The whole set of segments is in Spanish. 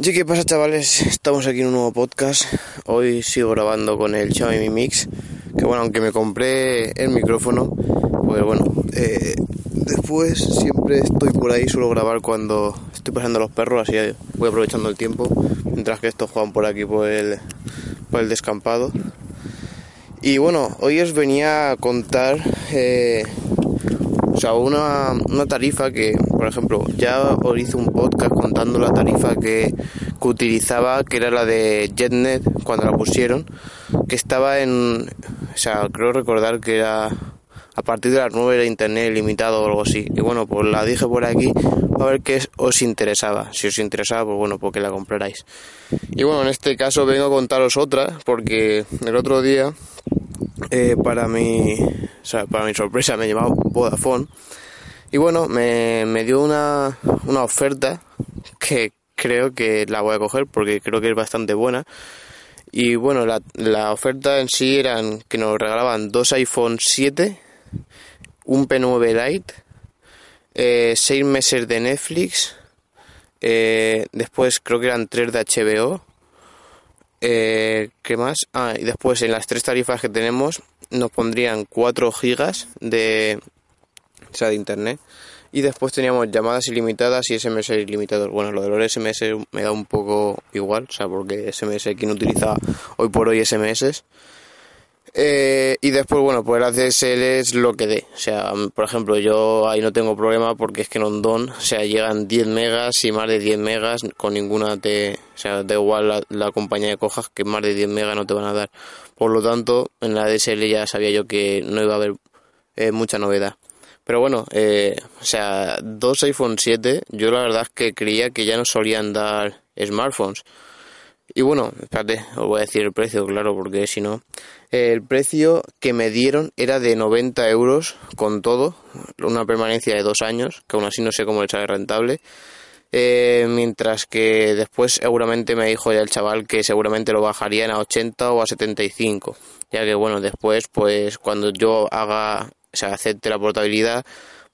Sí, ¿qué pasa chavales? Estamos aquí en un nuevo podcast. Hoy sigo grabando con el Xiaomi Mi Mix. Que bueno, aunque me compré el micrófono, pues bueno, eh, después siempre estoy por ahí, suelo grabar cuando estoy pasando los perros, así voy aprovechando el tiempo. Mientras que estos juegan por aquí por el, por el descampado. Y bueno, hoy os venía a contar eh, o sea, una, una, tarifa que, por ejemplo, ya os hice un podcast contando la tarifa que, que, utilizaba, que era la de JetNet cuando la pusieron, que estaba en, o sea, creo recordar que era a partir de las 9 era internet ilimitado o algo así. Y bueno, pues la dije por aquí a ver qué os interesaba. Si os interesaba, pues bueno, porque la comprarais. Y bueno, en este caso vengo a contaros otra, porque el otro día, eh, para mi, o sea, para mi sorpresa, me llamaba Vodafone. Y bueno, me, me dio una, una oferta que creo que la voy a coger porque creo que es bastante buena. Y bueno, la, la oferta en sí eran que nos regalaban dos iPhone 7, un P9 Lite, eh, seis meses de Netflix, eh, después creo que eran tres de HBO. Eh, ¿Qué más? Ah, y después en las tres tarifas que tenemos nos pondrían 4 gigas de, o sea, de internet. Y después teníamos llamadas ilimitadas y SMS ilimitados. Bueno, lo de los SMS me da un poco igual, o sea, porque SMS, quien utiliza hoy por hoy SMS. Eh, y después, bueno, pues el ADSL es lo que dé. O sea, por ejemplo, yo ahí no tengo problema porque es que en Ondón, o sea, llegan 10 megas y más de 10 megas con ninguna te. O sea, da igual la, la compañía de cojas que más de 10 megas no te van a dar. Por lo tanto, en la ADSL ya sabía yo que no iba a haber eh, mucha novedad. Pero bueno, eh, o sea, dos iPhone 7, yo la verdad es que creía que ya no solían dar smartphones. Y bueno, espérate, os voy a decir el precio, claro, porque si no. El precio que me dieron era de 90 euros con todo, una permanencia de dos años, que aún así no sé cómo le sale rentable. Eh, mientras que después seguramente me dijo ya el chaval que seguramente lo bajarían a 80 o a 75. Ya que bueno, después, pues cuando yo haga, o sea, acepte la portabilidad,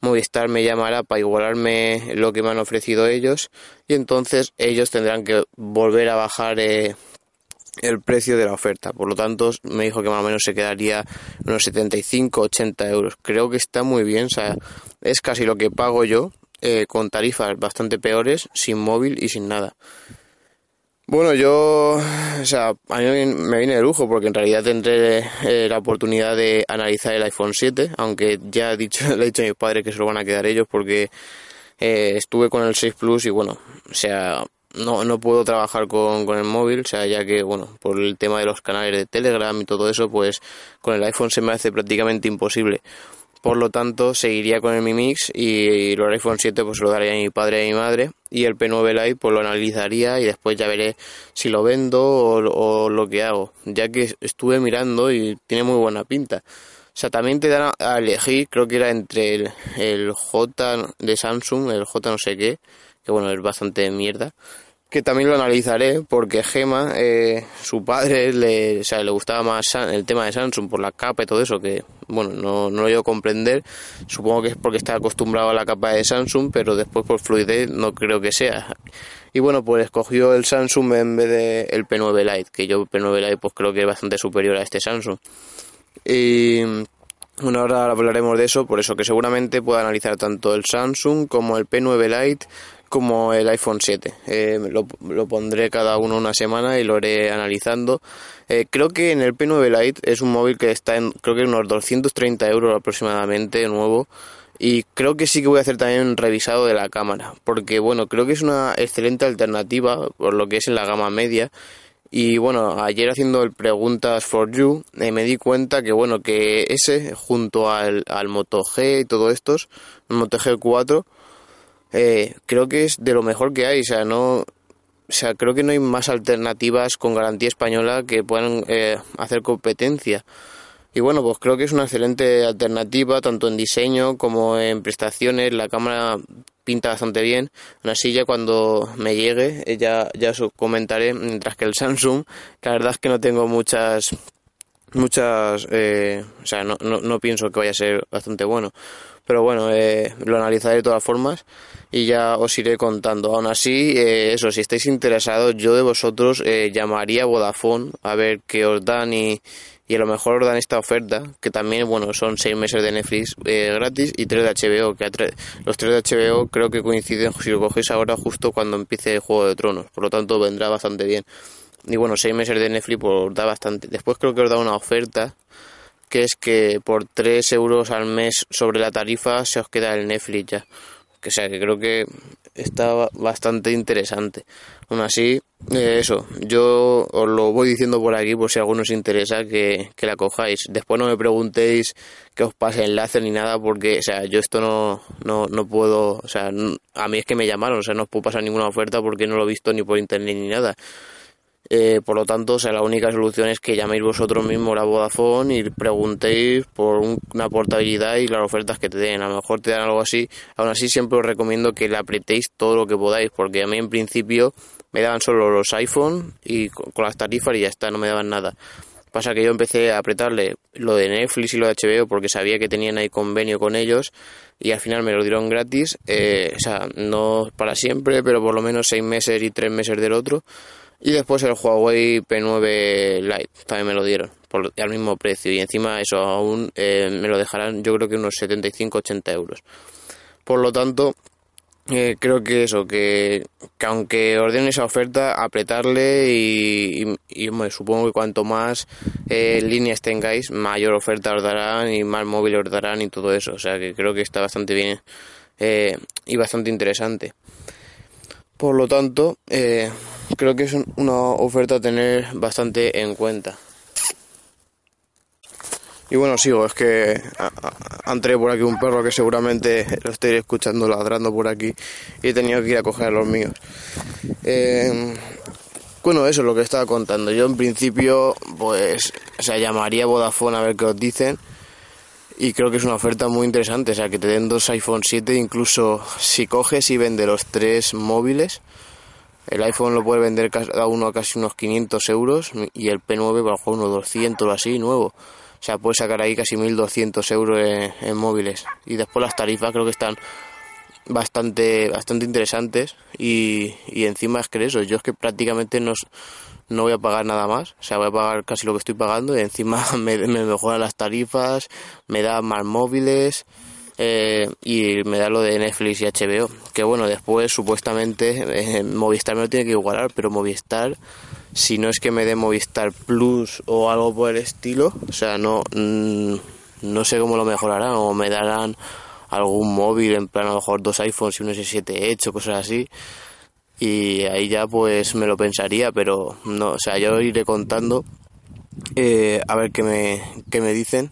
Movistar me llamará para igualarme lo que me han ofrecido ellos y entonces ellos tendrán que volver a bajar eh, el precio de la oferta. Por lo tanto, me dijo que más o menos se quedaría unos 75, 80 euros. Creo que está muy bien, o sea, es casi lo que pago yo eh, con tarifas bastante peores, sin móvil y sin nada. Bueno, yo, o sea, a mí me viene de lujo porque en realidad tendré eh, la oportunidad de analizar el iPhone 7, aunque ya he dicho, le he dicho a mis padres que se lo van a quedar ellos porque eh, estuve con el 6 Plus y bueno, o sea, no, no puedo trabajar con, con el móvil, o sea, ya que, bueno, por el tema de los canales de Telegram y todo eso, pues con el iPhone se me hace prácticamente imposible. Por lo tanto, seguiría con el Mi Mix y los iPhone 7 pues lo daría a mi padre y a mi madre y el P9 Lite pues lo analizaría y después ya veré si lo vendo o, lo que hago, ya que estuve mirando y tiene muy buena pinta. O sea, también te dan a elegir, creo que era entre el, el J de Samsung, el J no sé qué, que bueno, es bastante mierda, que también lo analizaré porque Gema, eh, su padre, le, o sea, le gustaba más el tema de Samsung por la capa y todo eso, que bueno, no, no lo llego a comprender. Supongo que es porque está acostumbrado a la capa de Samsung, pero después por fluidez no creo que sea. Y bueno, pues escogió el Samsung en vez de el P9 Lite, que yo P9 Lite pues creo que es bastante superior a este Samsung. Y bueno, ahora hablaremos de eso, por eso que seguramente pueda analizar tanto el Samsung como el P9 Lite como el iPhone 7. Eh, lo, pondré cada uno una semana y lo iré analizando. Eh, creo que en el P9 Lite es un móvil que está en creo que unos 230 euros aproximadamente nuevo. Y creo que sí que voy a hacer también un revisado de la cámara, porque bueno, creo que es una excelente alternativa por lo que es en la gama media. Y bueno, ayer haciendo el preguntas for you eh, me di cuenta que bueno, que ese junto al, al Moto G y todo estos, el Moto G4, eh, creo que es de lo mejor que hay, o sea, no, o sea, creo que no hay más alternativas con garantía española que puedan eh, hacer competencia. Y bueno, pues creo que es una excelente alternativa, tanto en diseño como en prestaciones. La cámara pinta bastante bien. Así, ya cuando me llegue, eh, ya, ya os comentaré. Mientras que el Samsung, la verdad es que no tengo muchas. Muchas. Eh, o sea, no, no, no, pienso que vaya a ser bastante bueno. Pero bueno, eh, lo analizaré de todas formas y ya os iré contando. Aún así, eh, eso, si estáis interesados, yo de vosotros eh, llamaría a Vodafone a ver qué os dan y y a lo mejor dan esta oferta, que también, bueno, son seis meses de Netflix eh, gratis y tres de HBO, que los tres de HBO creo que coinciden si lo cogéis ahora justo cuando empiece Juego de Tronos, por lo tanto vendrá bastante bien. Y bueno, seis meses de Netflix pues da bastante. Después creo que os da una oferta, que es que por tres euros al mes sobre la tarifa se os queda el Netflix ya. Que sea, que creo que está bastante interesante. Aún así, eh, eso, yo os lo voy diciendo por aquí por si a alguno os interesa que, que, la cojáis. Después no me preguntéis que os pase enlace ni nada porque, o sea, yo esto no, no, no puedo, o sea, a mí es que me llamaron, o sea, no os puedo pasar ninguna oferta porque no lo he visto ni por internet ni nada. Eh, por lo tanto, o sea, la única solución es que llaméis vosotros mismos a Vodafone y preguntéis por una portabilidad y las ofertas que te den. A lo mejor te dan algo así. Aún así, siempre os recomiendo que le apretéis todo lo que podáis, porque a mí en principio me daban solo los iPhone y con, las tarifas y ya está, no me daban nada. Pasa que yo empecé a apretarle lo de Netflix y lo de HBO porque sabía que tenían ahí convenio con ellos y al final me lo dieron gratis. Eh, o sea, no para siempre, pero por lo menos seis meses y tres meses del otro. Y después el Huawei P9 Lite también me lo dieron por, al mismo precio. Y encima eso aún eh, me lo dejarán yo creo que unos 75-80 euros. Por lo tanto, eh, creo que eso, que, que, aunque ordenen esa oferta, apretarle y, y, supongo que cuanto más eh, líneas tengáis, mayor oferta os darán y más móviles os darán y todo eso. O sea que creo que está bastante bien eh, y bastante interesante. Por lo tanto, creo que es una oferta a tener bastante en cuenta. Y bueno, sigo, es que entré por aquí un perro que seguramente lo estoy escuchando ladrando por aquí y he tenido que ir a coger a los míos. Eh, bueno, eso es lo que estaba contando. Yo en principio, pues, o sea, llamaría a Vodafone a ver qué os dicen. Y creo que es una oferta muy interesante, o sea, que te den dos iPhone 7, incluso si coges y vendes los tres móviles, el iPhone lo puede vender cada uno a casi unos 500 euros y el P9 bajo unos 200 o así, nuevo. O sea, puede sacar ahí casi 1.200 euros en, móviles. Y después las tarifas creo que están bastante bastante interesantes y, y encima es que eso, yo es que prácticamente no, no voy a pagar nada más, o sea, voy a pagar casi lo que estoy pagando y encima me, me mejoran las tarifas, me da más móviles, eh, y me da lo de Netflix y HBO. Que bueno, después supuestamente eh, Movistar me lo tiene que igualar, pero Movistar, si no es que me dé Movistar Plus o algo por el estilo, o sea, no, mm, no sé cómo lo mejorarán o me darán algún móvil, en plan a lo mejor dos iPhones y un S7 hecho, cosas así. Y ahí ya pues me lo pensaría, pero no, o sea, yo iré contando eh, a ver qué me, qué me dicen.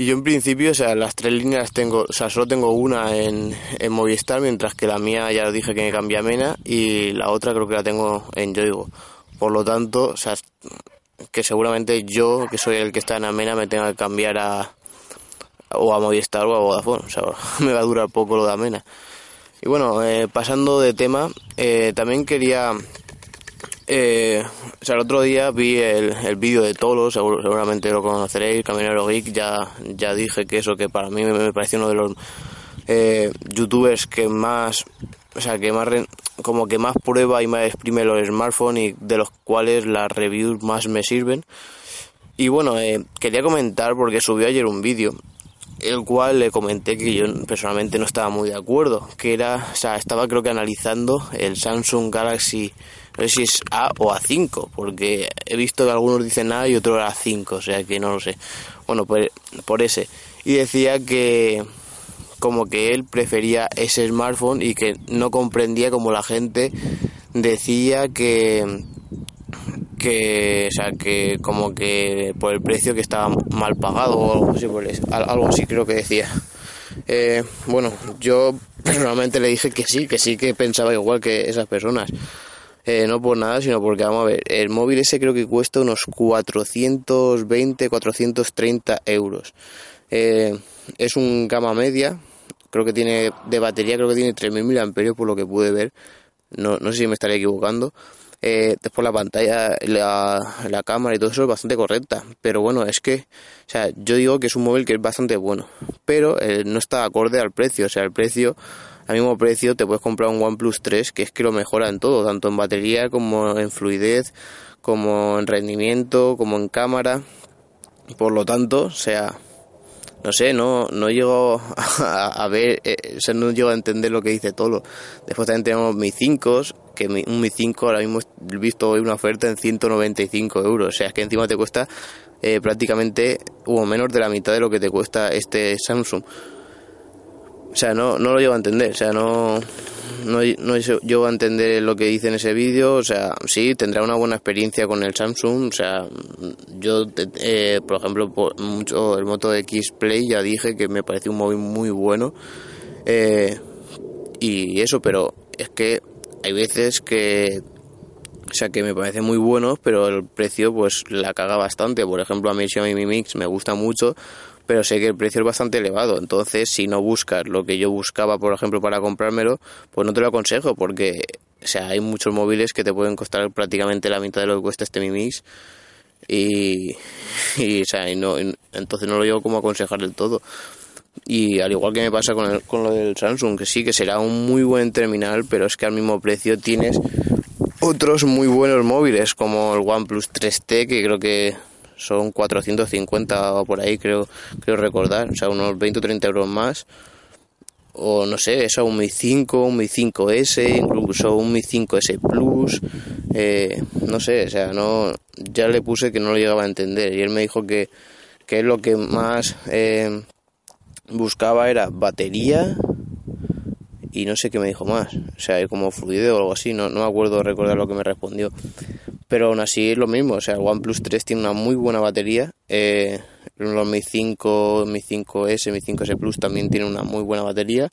Y yo en principio, o sea, las tres líneas tengo, o sea, solo tengo una en, en Movistar, mientras que la mía ya dije que me cambia a Mena y la otra creo que la tengo en Yoigo. Por lo tanto, o sea, que seguramente yo, que soy el que está en Amena, me tenga que cambiar a o a Movistar o a Vodafone. O sea, me va a durar poco lo de Amena. Y bueno, eh, pasando de tema, eh, también quería eh, o sea, el otro día vi el, el vídeo de Tolo, seguramente lo conoceréis, Caminero Geek, ya, ya dije que eso, que para mí me, pareció uno de los eh, youtubers que más, o sea, que más, como que más prueba y más exprime los smartphones y de los cuales las reviews más me sirven. Y bueno, eh, quería comentar porque subió ayer un vídeo el cual le comenté que yo personalmente no estaba muy de acuerdo, que era, o sea, estaba creo que analizando el Samsung Galaxy no sé si es A o A5, porque he visto que algunos dicen A y otros A5, o sea que no lo sé. Bueno, pues por ese. Y decía que como que él prefería ese smartphone y que no comprendía como la gente decía que que o sea que como que por el precio que estaba mal pagado o algo así algo así creo que decía eh, bueno yo personalmente le dije que sí, que sí que pensaba igual que esas personas. Eh, no por nada, sino porque, vamos a ver, el móvil ese creo que cuesta unos 420, 430 euros. Eh, es un gama media, creo que tiene, de batería creo que tiene 3.000 amperios por lo que pude ver. No, no sé si me estaré equivocando. Eh, después la pantalla, la, la, cámara y todo eso es bastante correcta. Pero bueno, es que, o sea, yo digo que es un móvil que es bastante bueno, pero no está acorde al precio. O sea, el precio al mismo precio te puedes comprar un OnePlus 3 que es que lo mejora en todo, tanto en batería como en fluidez, como en rendimiento, como en cámara. Por lo tanto, o sea, no sé, no, no llego a, ver, eh, o sea, no llego a entender lo que dice todo. Después también tenemos Mi 5, que un Mi 5 ahora mismo he visto hoy una oferta en 195 euros. O sea, es que encima te cuesta eh, prácticamente o menos de la mitad de lo que te cuesta este Samsung. O sea, no, no lo llevo a entender, o sea, no, no, no llego a entender lo que dice en ese vídeo, o sea, sí, tendrá una buena experiencia con el Samsung, o sea, yo, eh, por ejemplo, por mucho el Moto X Play ya dije que me parece un móvil muy bueno, eh, y eso, pero es que hay veces que o sea que me parece muy bueno, pero el precio pues la caga bastante. Por ejemplo, a mí Xiaomi Mi Mix me gusta mucho, pero sé que el precio es bastante elevado. Entonces, si no buscas lo que yo buscaba, por ejemplo, para comprármelo, pues no te lo aconsejo, porque o sea, hay muchos móviles que te pueden costar prácticamente la mitad de lo que cuesta este Mi Mix. Y, y, o sea, y no, entonces no lo llevo como aconsejar del todo. Y al igual que me pasa con, el, con lo del Samsung, que sí, que será un muy buen terminal, pero es que al mismo precio tienes otros muy buenos móviles, como el OnePlus 3T, que creo que son 450 o por ahí, creo, creo recordar, o sea, unos 20 o 30 euros más. O no sé, eso, un Mi 5, un Mi 5S, incluso un Mi 5S Plus. Eh, no sé, o sea, no, ya le puse que no lo llegaba a entender. Y él me dijo que, que lo que más eh, buscaba era batería y no sé qué me dijo más. O sea, como fluido o algo así, no, no me acuerdo recordar lo que me respondió pero aún así es lo mismo, o sea, el OnePlus 3 tiene una muy buena batería, eh, los Mi 5, Mi 5S, Mi 5S Plus también tienen una muy buena batería,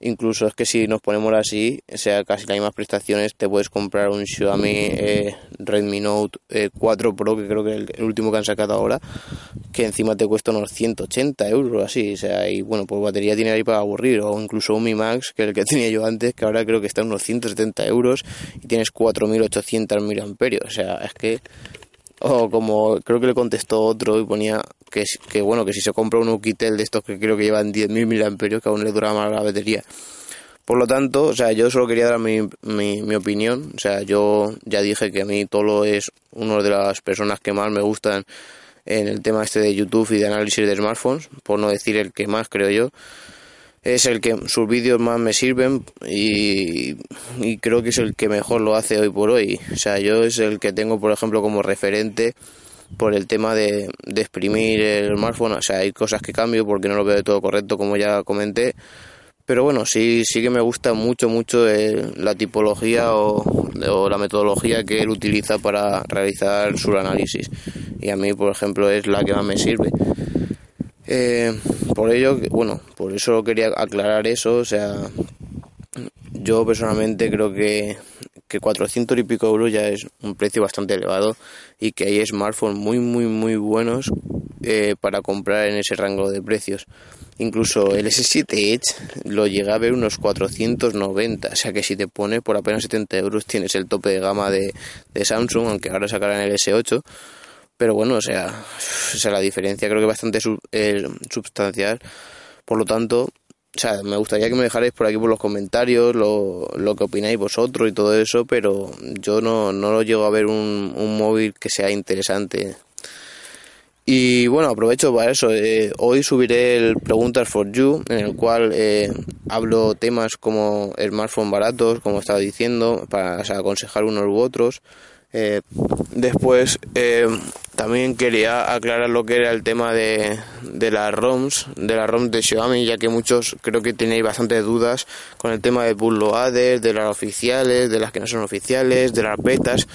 Incluso es que si nos ponemos así, sea casi las mismas prestaciones, te puedes comprar un Xiaomi eh, Redmi Note 4 eh, Pro, que creo que es el, último que han sacado ahora, que encima te cuesta unos 180 euros, así, o sea, y bueno, pues batería tiene ahí para aburrir, o incluso un Mi Max, que es el que tenía yo antes, que ahora creo que está en unos 170 euros y tienes 4800 mAh, o sea, es que o como creo que le contestó otro y ponía que, que bueno, que si se compra un Ukitel de estos que creo que llevan 10.000 mAh, que aún le dura más la batería. Por lo tanto, o sea, yo solo quería dar mi, mi, mi, opinión. O sea, yo ya dije que a mí Tolo es una de las personas que más me gustan en el tema este de YouTube y de análisis de smartphones, por no decir el que más creo yo es el que sus vídeos más me sirven y, creo que es el que mejor lo hace hoy por hoy. O sea, yo es el que tengo, por ejemplo, como referente por el tema de, de exprimir el smartphone. O sea, hay cosas que cambio porque no lo veo de todo correcto, como ya comenté. Pero bueno, sí, sí que me gusta mucho, mucho la tipología o, o, la metodología que él utiliza para realizar su análisis. Y a mí, por ejemplo, es la que más me sirve. Eh, por ello, bueno, por eso quería aclarar eso, o sea, yo personalmente creo que, que 400 y pico euros ya es un precio bastante elevado y que hay smartphones muy, muy, muy buenos eh, para comprar en ese rango de precios. Incluso el S7 Edge lo llega a ver unos 490, o sea que si te pones por apenas 70 euros tienes el tope de gama de, de Samsung, aunque ahora sacarán el S8 pero bueno, o sea, o sea la diferencia creo que bastante eh, substancial. Por lo tanto, o sea, me gustaría que me dejarais por aquí por los comentarios lo, lo que opináis vosotros y todo eso, pero yo no, no lo llego a ver un, un móvil que sea interesante. Y bueno, aprovecho para eso. Eh, hoy subiré el Preguntas for You, en el cual eh, hablo temas como smartphones baratos, como estaba diciendo, para aconsejar unos u otros. Eh, después también quería aclarar lo que era el tema de, de las ROMs, de las ROMs de Xiaomi, ya que muchos creo que tenéis bastantes dudas con el tema de bootloaders, de las oficiales, de las que no son oficiales, de las betas.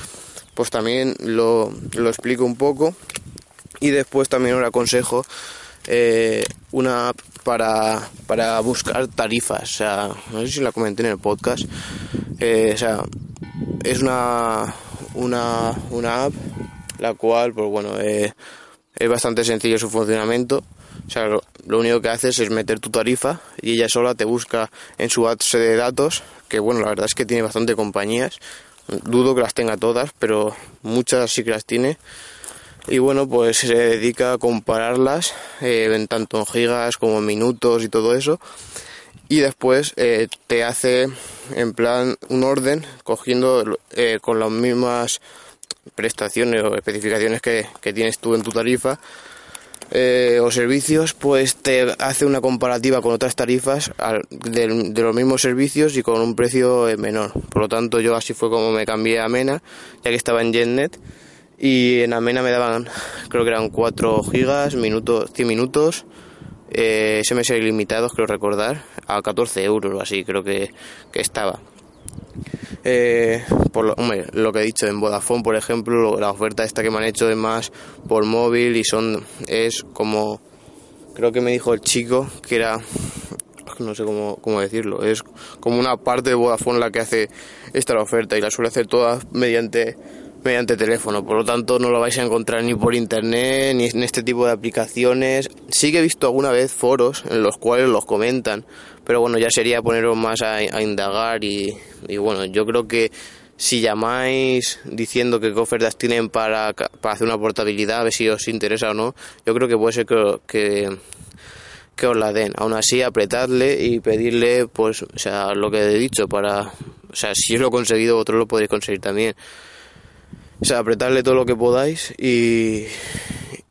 Pues también lo, lo explico un poco y después también os aconsejo eh, una app para, para buscar tarifas. O sea, no sé si la comenté en el podcast. Eh, o sea, es una, una, una app la cual, pues bueno, es bastante sencillo su funcionamiento. O sea, lo, único que haces es meter tu tarifa y ella sola te busca en su base de datos, que bueno, la verdad es que tiene bastante compañías. Dudo que las tenga todas, pero muchas sí que las tiene. Y bueno, pues se dedica a compararlas, eh, tanto en gigas como en minutos y todo eso. Y después eh, te hace en plan un orden, cogiendo eh, con las mismas prestaciones o especificaciones que, tienes tú en tu tarifa eh, o servicios, pues te hace una comparativa con otras tarifas de, los mismos servicios y con un precio eh, menor. Por lo tanto, yo así fue como me cambié a Amena, ya que estaba en JetNet. Y en Amena me daban, creo que eran 4 gigas, minutos, 100 minutos, eh, SMS ilimitados, creo recordar, a 14 euros o así, creo que, que estaba. Eh, por lo, lo que he dicho en Vodafone, por ejemplo, la oferta esta que me han hecho es más por móvil y son es como creo que me dijo el chico que era no sé cómo, cómo decirlo, es como una parte de Vodafone la que hace esta oferta y la suele hacer todas mediante mediante teléfono, por lo tanto no lo vais a encontrar ni por internet ni en este tipo de aplicaciones. Sí que he visto alguna vez foros en los cuales los comentan, pero bueno, ya sería poneros más a, indagar y, bueno, yo creo que si llamáis diciendo que qué ofertas tienen para, para hacer una portabilidad, a ver si os interesa o no, yo creo que puede ser que, que, que os la den. Aún así, apretadle y pedirle, pues, o sea, lo que he dicho, para, o sea, si yo lo he conseguido, vosotros lo podéis conseguir también. O sea, apretarle todo lo que podáis y,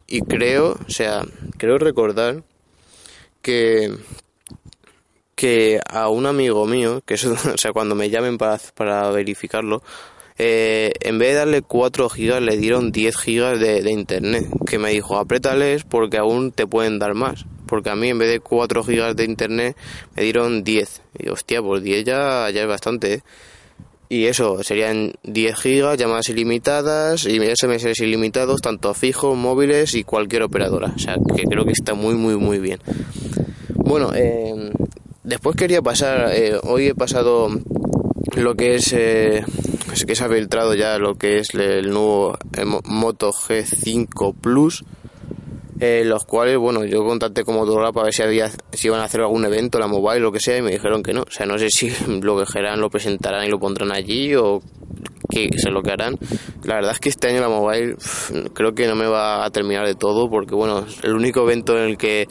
y creo, o sea, creo recordar que que a un amigo mío, que es, o sea, cuando me llamen para, para verificarlo, eh, en vez de darle 4 gigas le dieron 10 gigas de, de, internet, que me dijo, apriétales porque aún te pueden dar más, porque a mí en vez de 4 gigas de internet me dieron 10, y hostia, pues 10 ya, ya es bastante, ¿eh? Y eso, serían 10 gigas, llamadas ilimitadas y SMS ilimitados, tanto fijos, móviles y cualquier operadora. O sea, que creo que está muy, muy, muy bien. Bueno, eh, después quería pasar, eh, hoy he pasado lo que es, eh, que se ha filtrado ya lo que es el nuevo Moto G5 Plus eh, los cuales, bueno, yo contacté como Motorola para ver si, había, si iban a hacer algún evento, la mobile, lo que sea, y me dijeron que no. O sea, no sé si lo que harán lo presentarán y lo pondrán allí o qué sé lo que harán. La verdad es que este año la mobile creo que no me va a terminar de todo porque, bueno, el único evento en el que,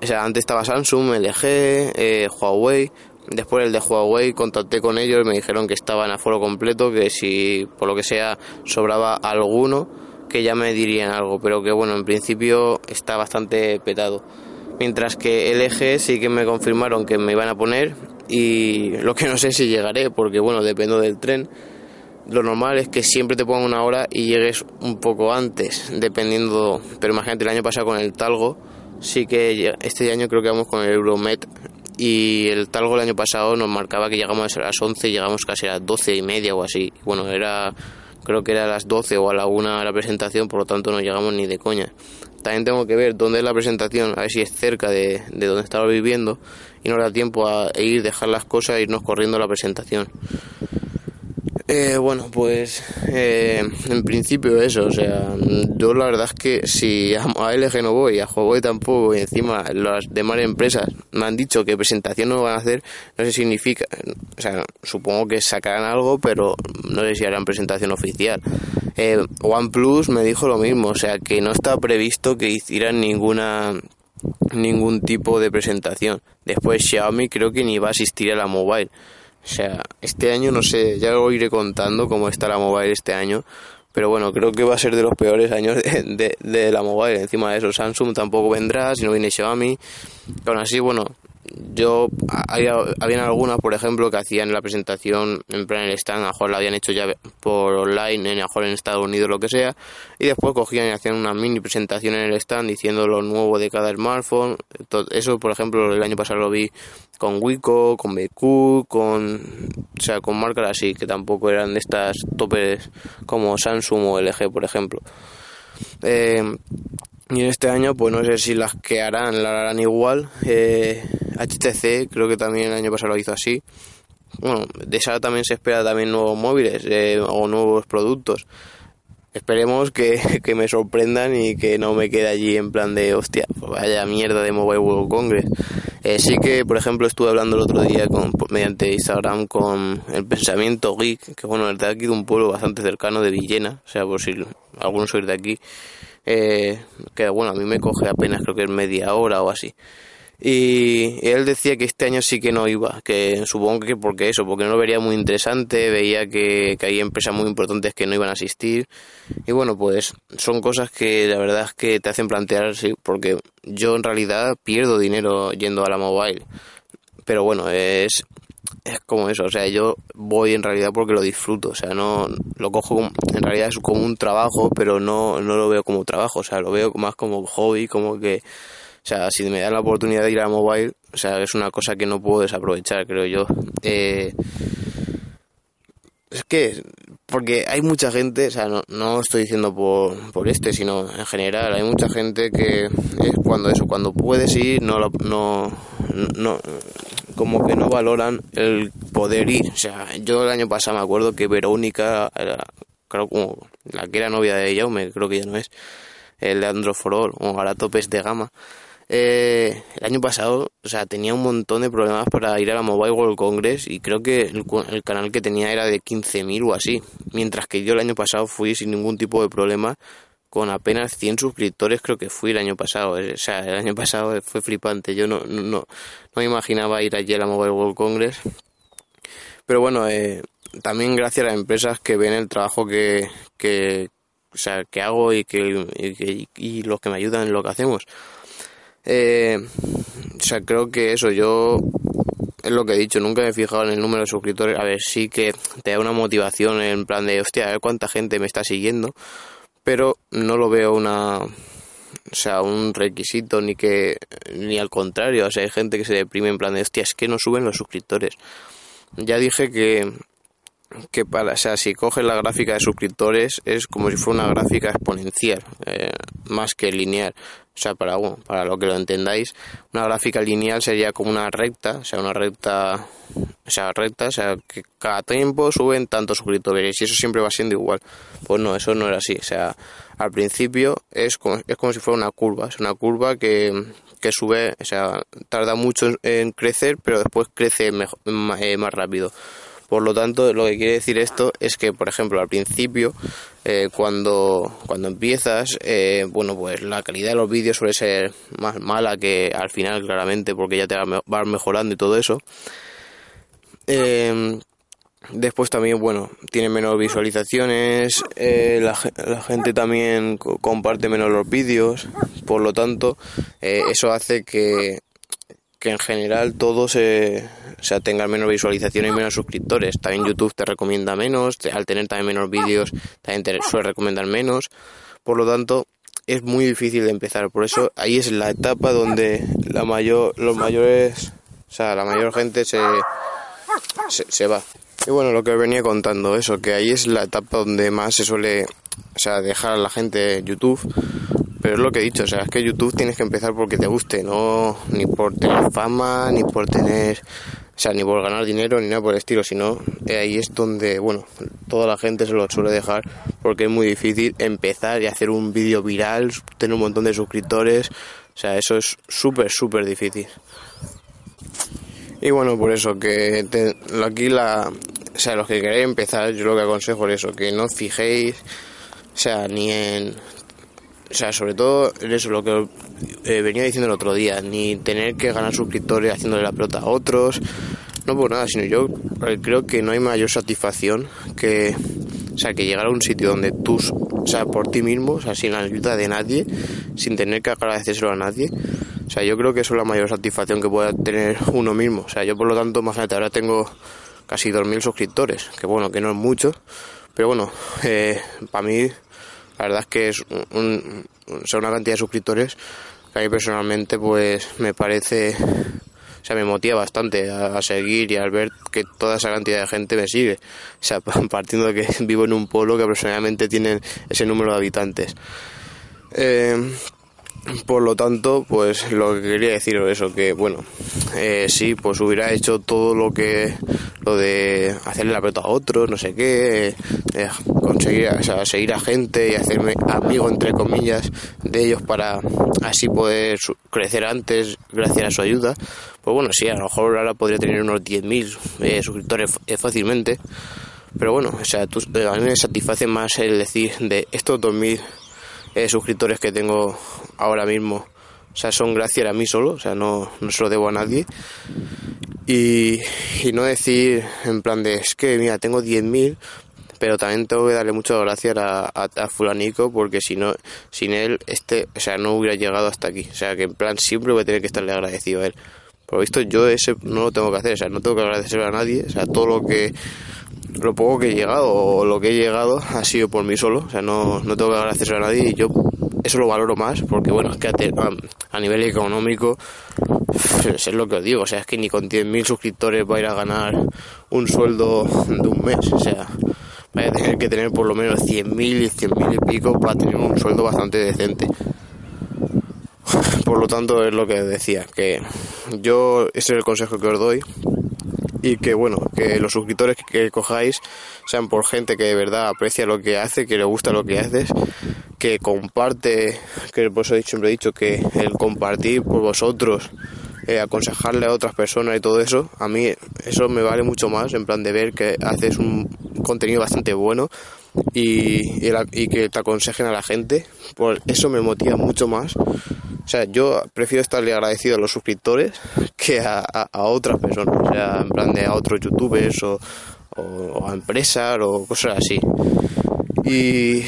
o sea, antes estaba Samsung, LG, eh, Huawei. Después el de Huawei contacté con ellos y me dijeron que estaban a foro completo, que si por lo que sea sobraba alguno, que ya me dirían algo, pero que bueno, en principio está bastante petado. Mientras que LG sí que me confirmaron que me iban a poner y lo que no sé si llegaré, porque bueno, dependo del tren. Lo normal es que siempre te pongan una hora y llegues un poco antes, dependiendo. Pero imagínate, el año pasado con el Talgo, sí que este año creo que vamos con el Euromet y el Talgo el año pasado nos marcaba que llegamos a las 11 y llegamos casi a las 12 y media o así. Bueno, era creo que era a las 12 o a la 1 la presentación, por lo tanto no llegamos ni de coña. También tengo que ver dónde es la presentación, a ver si es cerca de, de donde estaba viviendo y no da tiempo a ir, dejar las cosas e irnos corriendo a la presentación. Eh, bueno, pues eh, en principio eso, o sea, yo la verdad es que si a, LG no voy, a Huawei tampoco, y encima las demás empresas me han dicho que presentación no van a hacer, no sé si significa, o sea, supongo que sacarán algo, pero no sé si harán presentación oficial. Eh, OnePlus me dijo lo mismo, o sea, que no está previsto que hicieran ninguna ningún tipo de presentación. Después Xiaomi creo que ni va a asistir a la mobile. O sea, este año no sé, ya lo iré contando cómo está la mobile este año. Pero bueno, creo que va a ser de los peores años de, de, la mobile. Encima de eso, Samsung tampoco vendrá, si no viene Xiaomi. Aún así, bueno, yo había, habían algunas por ejemplo que hacían la presentación en plan el stand a lo la habían hecho ya por online en mejor en Estados Unidos lo que sea y después cogían y hacían una mini presentación en el stand diciendo lo nuevo de cada smartphone. Eso por ejemplo el año pasado lo vi con Wiko con BQ con o sea con marcas así que tampoco eran de estas topes como Samsung o LG por ejemplo. Eh, Y en este año, pues no sé si las que harán la harán igual. Eh, HTC creo que también el año pasado lo hizo así. Bueno, de esa también se espera también nuevos móviles eh, o nuevos productos. Esperemos que, que, me sorprendan y que no me quede allí en plan de hostia, pues vaya mierda de Mobile World Congress. Eh, sí que, por ejemplo, estuve hablando el otro día con, mediante Instagram con el pensamiento geek, que bueno, es de aquí de un pueblo bastante cercano de Villena, o sea, por si algunos sois de aquí, eh, que bueno, a mí me coge apenas creo que es media hora o así. Y él decía que este año sí que no iba, que supongo que porque eso, porque no lo vería muy interesante, veía que, que hay empresas muy importantes que no iban a asistir. Y bueno, pues son cosas que la verdad es que te hacen plantear, sí, porque yo en realidad pierdo dinero yendo a la mobile. Pero bueno, es, es como eso, o sea, yo voy en realidad porque lo disfruto, o sea, no lo cojo en realidad es como un trabajo, pero no, no lo veo como trabajo, o sea, lo veo más como hobby, como que o sea, si me dan la oportunidad de ir a mobile, o sea, es una cosa que no puedo desaprovechar, creo yo. Eh, es que, porque hay mucha gente, o sea, no, no estoy diciendo por, por este, sino en general, hay mucha gente que es cuando eso, cuando puedes ir, no, no, no, como que no valoran el poder ir. O sea, yo el año pasado me acuerdo que Verónica, era, creo como la que era novia de me creo que ya no es, el de Android for All, o ahora topes de gama eh, el año pasado, o sea, tenía un montón de problemas para ir a la Mobile World Congress y creo que el, canal que tenía era de 15.000 o así, mientras que yo el año pasado fui sin ningún tipo de problema con apenas 100 suscriptores creo que fui el año pasado, o sea, el año pasado fue flipante, yo no, no, no me imaginaba ir allí a Mobile World Congress, pero bueno, eh, también gracias a las empresas que ven el trabajo que, que, o sea, que hago y, que, y los que me ayudan en lo que hacemos. Eh, o sea, creo que eso, yo es lo que he dicho, nunca me he fijado en el número de suscriptores. A ver, sí que te da una motivación en plan de, hostia, a ver cuánta gente me está siguiendo, pero no lo veo una. O sea, un requisito ni que. ni al contrario, o sea, hay gente que se deprime en plan de, hostia, es que no suben los suscriptores. Ya dije que que para, o sea, si coges la gráfica de suscriptores es como si fuera una gráfica exponencial, eh, más que lineal. O sea, para, para lo que lo entendáis, una gráfica lineal sería como una recta, o sea, una recta, o sea, recta, o sea, que cada tiempo suben tantos suscriptores y eso siempre va siendo igual. Pues no, eso no era así. O sea, al principio es como, es como si fuera una curva, es una curva que, que sube, o sea, tarda mucho en crecer, pero después crece mejor, eh, más rápido. Por lo tanto, lo que quiere decir esto es que, por ejemplo, al principio, eh, cuando, cuando empiezas, eh, bueno, pues la calidad de los vídeos suele ser más mala que al final, claramente, porque ya te vas mejorando y todo eso. Eh, después también, bueno, tiene menos visualizaciones, la, la, gente también comparte menos los vídeos, por lo tanto, eso hace que, que en general todo se, o sea, tengan menos visualizaciones y menos suscriptores. También YouTube te recomienda menos, al tener también menos vídeos, también te suele recomendar menos. Por lo tanto, es muy difícil de empezar. Por eso ahí es la etapa donde la mayor, los mayores, o sea, la mayor gente se, se, se va. Y bueno, lo que venía contando, eso, que ahí es la etapa donde más se suele, o sea, dejar a la gente YouTube pero es lo que he dicho, o sea, es que YouTube tienes que empezar porque te guste, no ni por tener fama, ni por tener, o sea, ni por ganar dinero, ni nada por el estilo, sino ahí es donde, bueno, toda la gente se lo suele dejar porque es muy difícil empezar y hacer un vídeo viral, tener un montón de suscriptores, o sea, eso es súper, súper difícil. Y bueno, por eso que aquí la, o sea, los que queréis empezar, yo lo que aconsejo es eso, que no fijéis, o sea, ni en o sea, sobre todo eso, lo que eh, venía diciendo el otro día, ni tener que ganar suscriptores haciéndole la pelota a otros, no por nada, sino yo eh, creo que no hay mayor satisfacción que, o sea, que llegar a un sitio donde tú, o sea, por ti mismo, o sea, sin la ayuda de nadie, sin tener que agradecérselo a nadie, o sea, yo creo que eso es la mayor satisfacción que pueda tener uno mismo, o sea, yo por lo tanto, imagínate, ahora tengo casi 2.000 suscriptores, que bueno, que no es mucho, pero bueno, eh, para mí la verdad es que es un, una cantidad de suscriptores que a mí personalmente pues me parece, o sea, me motiva bastante a, seguir y al ver que toda esa cantidad de gente me sigue. O sea, partiendo de que vivo en un pueblo que aproximadamente tiene ese número de habitantes. Eh, Por lo tanto, pues lo que quería decir es eso, que bueno, eh, sí, pues hubiera hecho todo lo que, lo de hacerle la pelota a otro, no sé qué, eh, conseguir, o seguir a gente y hacerme amigo, entre comillas, de ellos para así poder crecer antes gracias a su ayuda. Pues bueno, sí, a lo mejor ahora podría tener unos 10.000 eh, suscriptores fácilmente. Pero bueno, o sea, a mí me satisface más el decir de estos 2.000 eh, suscriptores que tengo ahora mismo, o sea, son gracias a mí solo, o sea, no, no se lo debo a nadie. Y, no decir en plan de, es que, mira, tengo 10.000, pero también tengo que darle muchas gracias a, a, Fulanico porque si no, sin él, este, o sea, no hubiera llegado hasta aquí. O sea, que en plan siempre voy a tener que estarle agradecido a él. Por lo visto, yo ese no lo tengo que hacer, o sea, no tengo que agradecer a nadie, o sea, todo lo que lo poco que he llegado o lo que he llegado ha sido por mí solo, o sea, no, no tengo que agradecer a nadie y yo eso lo valoro más porque, bueno, es que a, nivel económico es lo que os digo, o sea, es que ni con 10.000 suscriptores va a ir a ganar un sueldo de un mes, o sea, va a tener que tener por lo menos 100.000 y 100.000 y pico para tener un sueldo bastante decente. Por lo tanto, es lo que decía, que yo, ese es el consejo que os doy, y que bueno, que los suscriptores que, cojáis sean por gente que de verdad aprecia lo que hace, que le gusta lo que haces, que comparte, que por eso siempre he dicho que el compartir por vosotros, eh, aconsejarle a otras personas y todo eso, a mí eso me vale mucho más, en plan de ver que haces un contenido bastante bueno y, que te aconsejen a la gente, por eso me motiva mucho más o sea, yo prefiero estarle agradecido a los suscriptores que a, otras personas, o sea, en plan de a otros youtubers o, a empresas o cosas así. Y,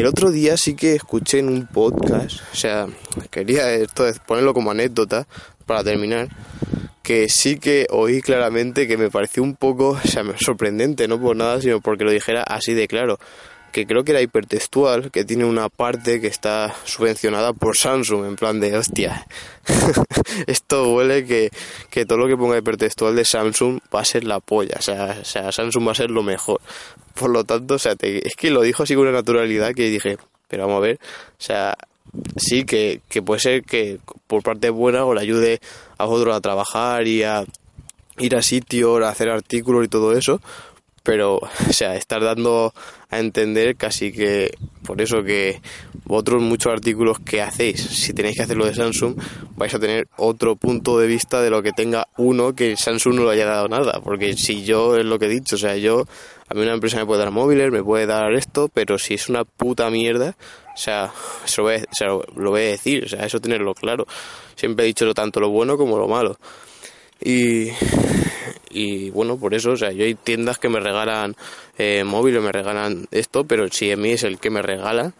el otro día sí que escuché en un podcast, o sea, quería esto ponerlo como anécdota para terminar, que sí que oí claramente que me pareció un poco, o sea, sorprendente, no por nada, sino porque lo dijera así de claro que creo que era hipertextual, que tiene una parte que está subvencionada por Samsung, en plan de hostia. Esto huele que, que, todo lo que ponga hipertextual de Samsung va a ser la polla, o sea, Samsung va a ser lo mejor. Por lo tanto, o sea, es que lo dijo así con una naturalidad que dije, pero vamos a ver, o sea, sí que, que puede ser que por parte buena o le ayude a otros a trabajar y a ir a sitios, a hacer artículos y todo eso, pero, o sea, estar dando a entender casi que por eso que vosotros muchos artículos que hacéis, si tenéis que hacerlo de Samsung, vais a tener otro punto de vista de lo que tenga uno que Samsung no le haya dado nada, porque si yo es lo que he dicho, o sea, yo a mí una empresa me puede dar móviles, me puede dar esto, pero si es una puta mierda, o sea, eso lo voy lo voy a decir, o sea, eso tenerlo claro. Siempre he dicho tanto lo bueno como lo malo. Y, y bueno, por eso, o sea, yo hay tiendas que me regalan eh, móviles, me regalan esto, pero si a mí es el que me regalan,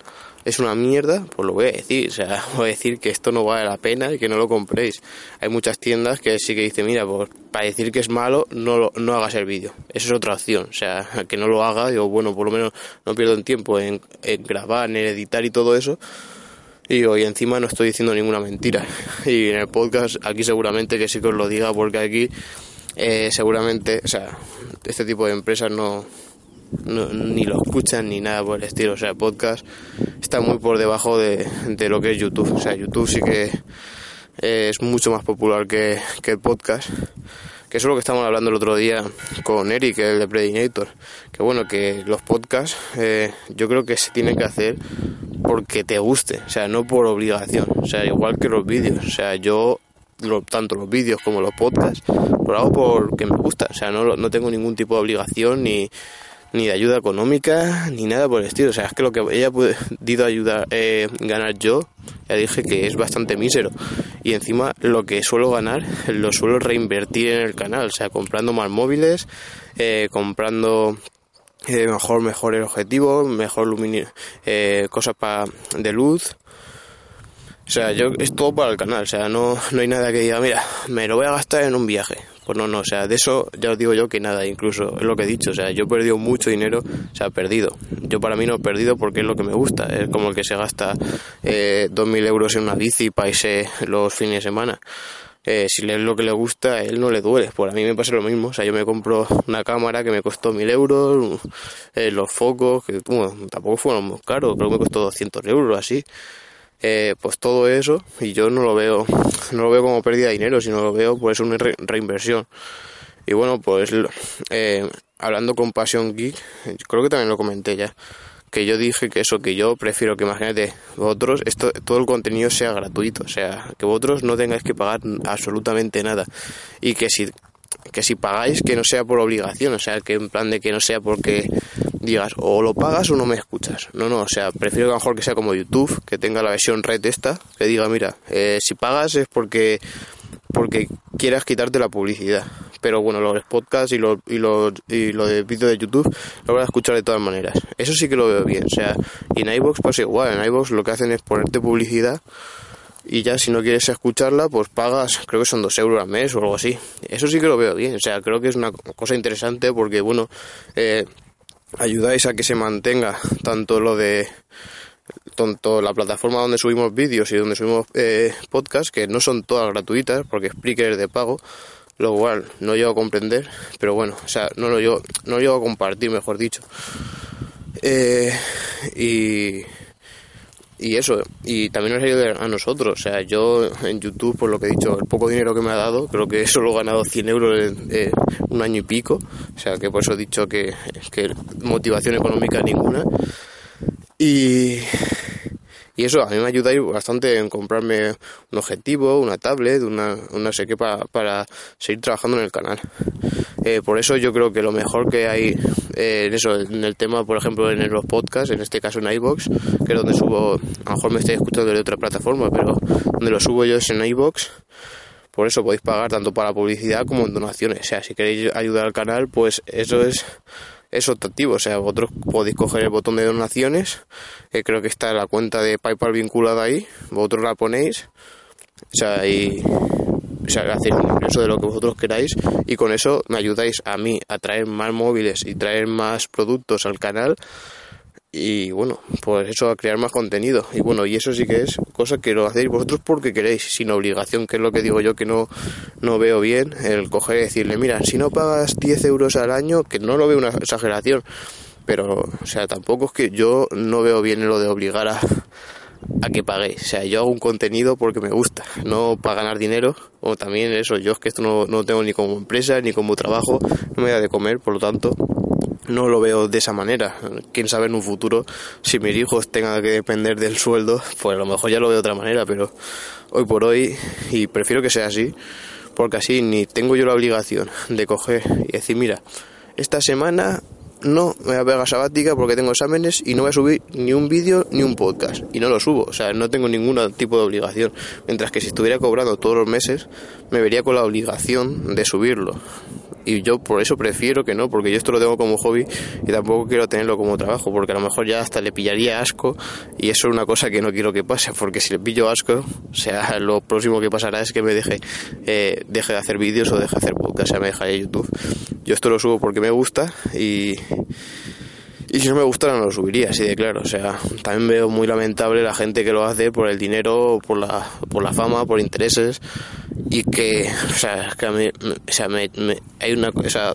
es una mierda, pues lo voy a decir, o sea, voy a decir que esto no vale la pena y que no lo compréis. Hay muchas tiendas que sí que dicen, mira, pues para decir que es malo, no, no hagas el vídeo. Esa es otra opción, o sea, que no lo haga, digo, bueno, por lo menos no pierdo en tiempo en, en grabar, en editar y todo eso y hoy encima no estoy diciendo ninguna mentira. Y en el podcast aquí seguramente que sí que os lo diga porque aquí eh, seguramente, o sea, este tipo de empresas no, ni lo escuchan ni nada por el estilo. O sea, podcast está muy por debajo de, de lo que es YouTube. O sea, YouTube sí que es mucho más popular que, que podcast. Que eso es lo que estamos hablando el otro día con Eric, el de Predinator, que bueno, que los podcasts eh, yo creo que se tienen que hacer porque te guste, o sea, no por obligación, o sea, igual que los vídeos, o sea, yo tanto los vídeos como los podcasts lo hago porque me gusta, o sea, no, no tengo ningún tipo de obligación ni ni de ayuda económica, ni nada por el estilo. O sea, es que lo que haya podido ayudar, eh, ganar yo, ya dije que es bastante mísero. Y encima lo que suelo ganar, lo suelo reinvertir en el canal. O sea, comprando más móviles, eh, comprando eh, mejor, mejores objetivos, mejor eh, cosas para de luz. O sea, yo es todo para el canal, o sea, no, no hay nada que diga, mira, me lo voy a gastar en un viaje. Pues no, no, o sea, de eso ya os digo yo que nada, incluso es lo que he dicho, o sea, yo he perdido mucho dinero, o sea, perdido. Yo para mí no he perdido porque es lo que me gusta, es como el que se gasta eh, 2.000 euros en una bici para irse los fines de semana. Eh, si le es lo que le gusta, a él no le duele. Por a mí me pasa lo mismo. O sea, yo me compro una cámara que me costó mil euros, eh, los focos, que tampoco fueron muy caros, pero me costó 200 euros así. Eh, pues todo eso y yo no lo veo no lo veo como pérdida de dinero sino lo veo pues una reinversión. Y bueno pues eh, hablando con Passion Geek creo que también lo comenté ya que yo dije que eso que yo prefiero que imagínate vosotros esto todo el contenido sea gratuito o sea que vosotros no tengáis que pagar absolutamente nada. Y que si que si pagáis que no sea por obligación o sea que en plan de que no sea porque digas o lo pagas o no me escuchas. No, no, o sea, prefiero que mejor que sea como YouTube, que tenga la versión red esta, que diga, mira, eh, si pagas es porque porque quieras quitarte la publicidad. Pero bueno, los podcasts y lo, y lo, y lo de vídeo de YouTube lo voy a escuchar de todas maneras. Eso sí que lo veo bien. O sea, y en iVoox pasa igual. En iVoox lo que hacen es ponerte publicidad y ya si no quieres escucharla, pues pagas, creo que son dos euros al mes o algo así. Eso sí que lo veo bien. O sea, creo que es una cosa interesante porque, bueno, eh, ayudáis a que se mantenga tanto lo de tanto la plataforma donde subimos vídeos y donde subimos eh, podcasts, que no son todas gratuitas, porque Spreaker es de pago, lo cual no llego a comprender, pero bueno, o sea, no lo llego, no llego a compartir, mejor dicho. Eh, y y eso, y también nos ayuda a nosotros. O sea, yo en YouTube, por lo que he dicho, el poco dinero que me ha dado, creo que solo he ganado 100 euros en un año y pico. O sea, que por eso he dicho que, que motivación económica ninguna. Y, y eso a mí me ayuda bastante en comprarme un objetivo, una tablet, una, no sé qué para, para seguir trabajando en el canal. Eh, por eso yo creo que lo mejor que hay eh, en eso, en el tema, por ejemplo, en los podcasts, en este caso en iBox, que es donde subo, a lo mejor me estáis escuchando de otra plataforma, pero donde lo subo yo es en iBox. Por eso podéis pagar tanto para publicidad como en donaciones. O sea, si queréis ayudar al canal, pues eso es es optativo, o sea, vosotros podéis coger el botón de donaciones, que creo que está la cuenta de PayPal vinculada ahí, vosotros la ponéis, o sea, y o sea, hacéis un ingreso de lo que vosotros queráis y con eso me ayudáis a mí a traer más móviles y traer más productos al canal y bueno, pues eso a crear más contenido. Y bueno, y eso sí que es cosa que lo hacéis vosotros porque queréis, sin obligación, que es lo que digo yo que no, no veo bien, el coger y decirle, mira, si no pagas 10 euros al año, que no lo veo una exageración, pero, o sea, tampoco es que yo no veo bien lo de obligar a, a que paguéis. O sea, yo hago un contenido porque me gusta, no para ganar dinero. O también eso, yo es que esto no, no tengo ni como empresa, ni como trabajo, no me da de comer, por lo tanto, no lo veo de esa manera. Quién sabe en un futuro si mis hijos tengan que depender del sueldo, pues a lo mejor ya lo veo de otra manera, pero hoy por hoy, y prefiero que sea así, porque así ni tengo yo la obligación de coger y decir, mira, esta semana no me voy a pegar sabática porque tengo exámenes y no voy a subir ni un vídeo ni un podcast. Y no lo subo, o sea, no tengo ningún tipo de obligación. Mientras que si estuviera cobrando todos los meses, me vería con la obligación de subirlo y yo por eso prefiero que no, porque yo esto lo tengo como hobby y tampoco quiero tenerlo como trabajo, porque a lo mejor ya hasta le pillaría asco y eso es una cosa que no quiero que pase, porque si le pillo asco, o sea, lo próximo que pasará es que me deje, eh, deje de hacer vídeos o deje de hacer podcast, o sea, me dejaré YouTube. Yo esto lo subo porque me gusta y y si no me gustara no lo subiría, así de claro. O sea, también veo muy lamentable la gente que lo hace por el dinero, por la, por la fama, por intereses. Y que, o sea, que a mí, o sea, me, hay una cosa,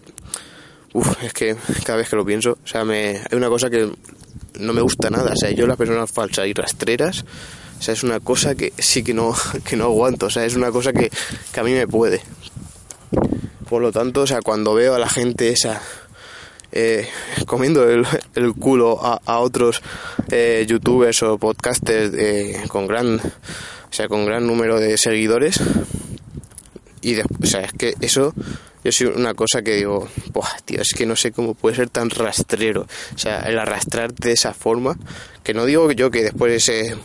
uf, es que cada vez que lo pienso, o sea, me, hay una cosa que no me gusta nada. O sea, yo las personas falsas y rastreras, o sea, es una cosa que sí que no, que no aguanto. O sea, es una cosa que, que a mí me puede. Por lo tanto, o sea, cuando veo a la gente esa eh, comiendo el, culo a, otros eh, youtubers o podcasters eh, con gran o sea con gran número de seguidores y o sea es que eso yo soy una cosa que digo tío es que no sé cómo puede ser tan rastrero o sea el arrastrarte de esa forma que no digo yo que después ese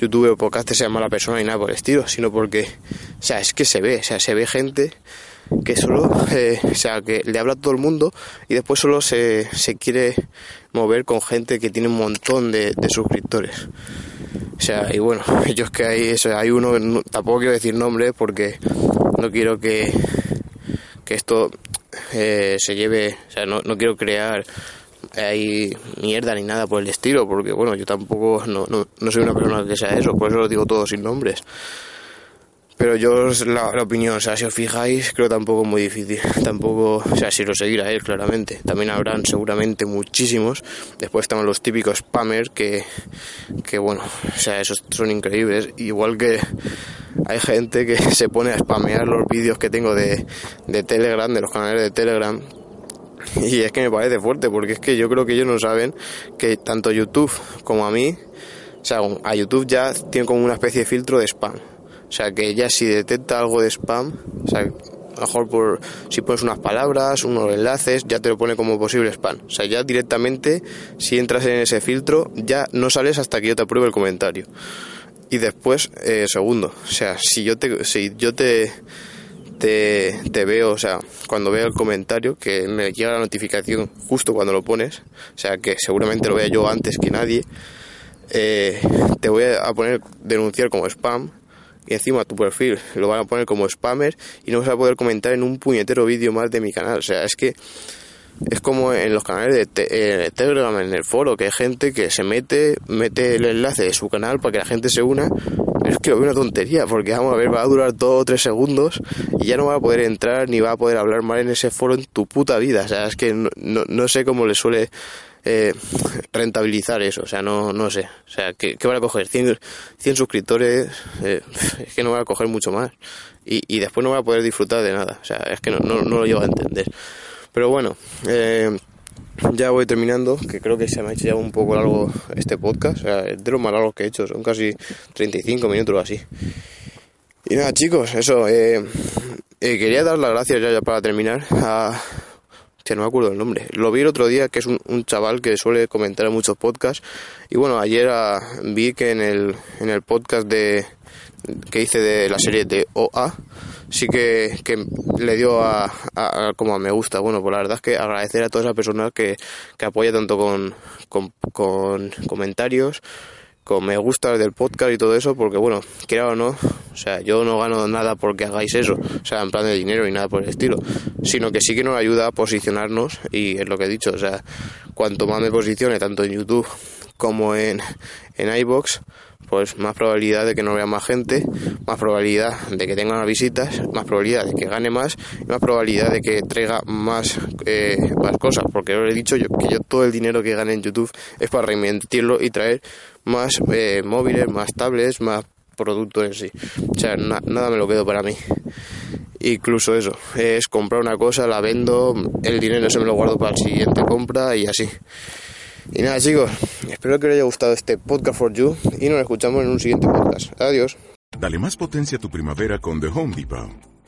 youtuber o podcaster sea mala persona y nada por el estilo sino porque o sea es que se ve o sea se ve gente que solo, eh, o sea, que le habla a todo el mundo y después solo se, se quiere mover con gente que tiene un montón de, suscriptores. O sea, y bueno, ellos que hay, eso, hay uno, tampoco quiero decir nombre porque no quiero que, que esto eh, se lleve, o sea, no, no quiero crear ahí mierda ni nada por el estilo, porque bueno, yo tampoco no, no, no soy una persona que sea eso, por eso lo digo todo sin nombres pero yo la, la, opinión, o sea, si os fijáis, creo tampoco es muy difícil. Tampoco, o sea, si lo seguirá él, claramente. También habrán seguramente muchísimos. Después están los típicos spammers que, que bueno, o sea, esos son increíbles. Igual que hay gente que se pone a spamear los vídeos que tengo de, de Telegram, de los canales de Telegram. Y es que me parece fuerte, porque es que yo creo que ellos no saben que tanto YouTube como a mí, o sea, a YouTube ya tiene como una especie de filtro de spam. O sea, que ya si detecta algo de spam, o sea, a lo mejor por, si pones unas palabras, unos enlaces, ya te lo pone como posible spam. O sea, ya directamente, si entras en ese filtro, ya no sales hasta que yo te apruebe el comentario. Y después, eh, segundo, o sea, si yo te, si yo te, te, veo, o sea, cuando veo el comentario, que me llega la notificación justo cuando lo pones, o sea, que seguramente lo vea yo antes que nadie, eh, te voy a poner denunciar como spam y encima tu perfil lo van a poner como spammer y no vas a poder comentar en un puñetero vídeo más de mi canal. O sea, es que es como en los canales de eh, Telegram, en el foro, que hay gente que se mete, mete el enlace de su canal para que la gente se una. Es que veo una tontería, porque vamos a ver, va a durar dos o tres segundos y ya no va a poder entrar ni va a poder hablar mal en ese foro en tu puta vida. O sea, es que no, no, sé cómo le suele eh, rentabilizar eso, o sea, no, no sé, o sea, ¿qué, qué van a coger? 100, 100 suscriptores, eh, es que no van a coger mucho más y, y, después no van a poder disfrutar de nada, o sea, es que no, no, no lo llevo a entender. Pero bueno, eh, ya voy terminando, que creo que se me ha hecho ya un poco largo este podcast, o sea, de los más largos que he hecho, son casi 35 minutos o así. Y nada, chicos, eso, eh, eh, quería dar las gracias ya, ya para terminar a que no me acuerdo el nombre. Lo vi el otro día, que es un, chaval que suele comentar en muchos podcasts. Y bueno, ayer a, vi que en el, en el podcast de que hice de la serie de OA, sí que, que le dio a, a, como a me gusta. Bueno, pues la verdad es que agradecer a toda esa persona que, que apoya tanto con, con, con comentarios, con me gusta del podcast y todo eso, porque bueno, quiera o no, o sea, yo no gano nada porque hagáis eso, o sea, en plan de dinero y nada por el estilo, sino que sí que nos ayuda a posicionarnos y es lo que he dicho, o sea, cuanto más me posicione, tanto en YouTube como en, en iBox, pues más probabilidad de que no vea más gente, más probabilidad de que tenga más visitas, más probabilidad de que gane más y más probabilidad de que traiga más, eh, más cosas, porque os he dicho yo, que yo todo el dinero que gane en YouTube es para reinvertirlo y traer más eh, móviles, más tablets, más productos en sí. O sea, na nada me lo quedo para mí. Incluso eso, es comprar una cosa, la vendo, el dinero se me lo guardo para la siguiente compra y así. Y nada chicos, espero que os haya gustado este podcast for you y nos escuchamos en un siguiente podcast. Adiós. Dale más potencia a tu primavera con The Home Depot.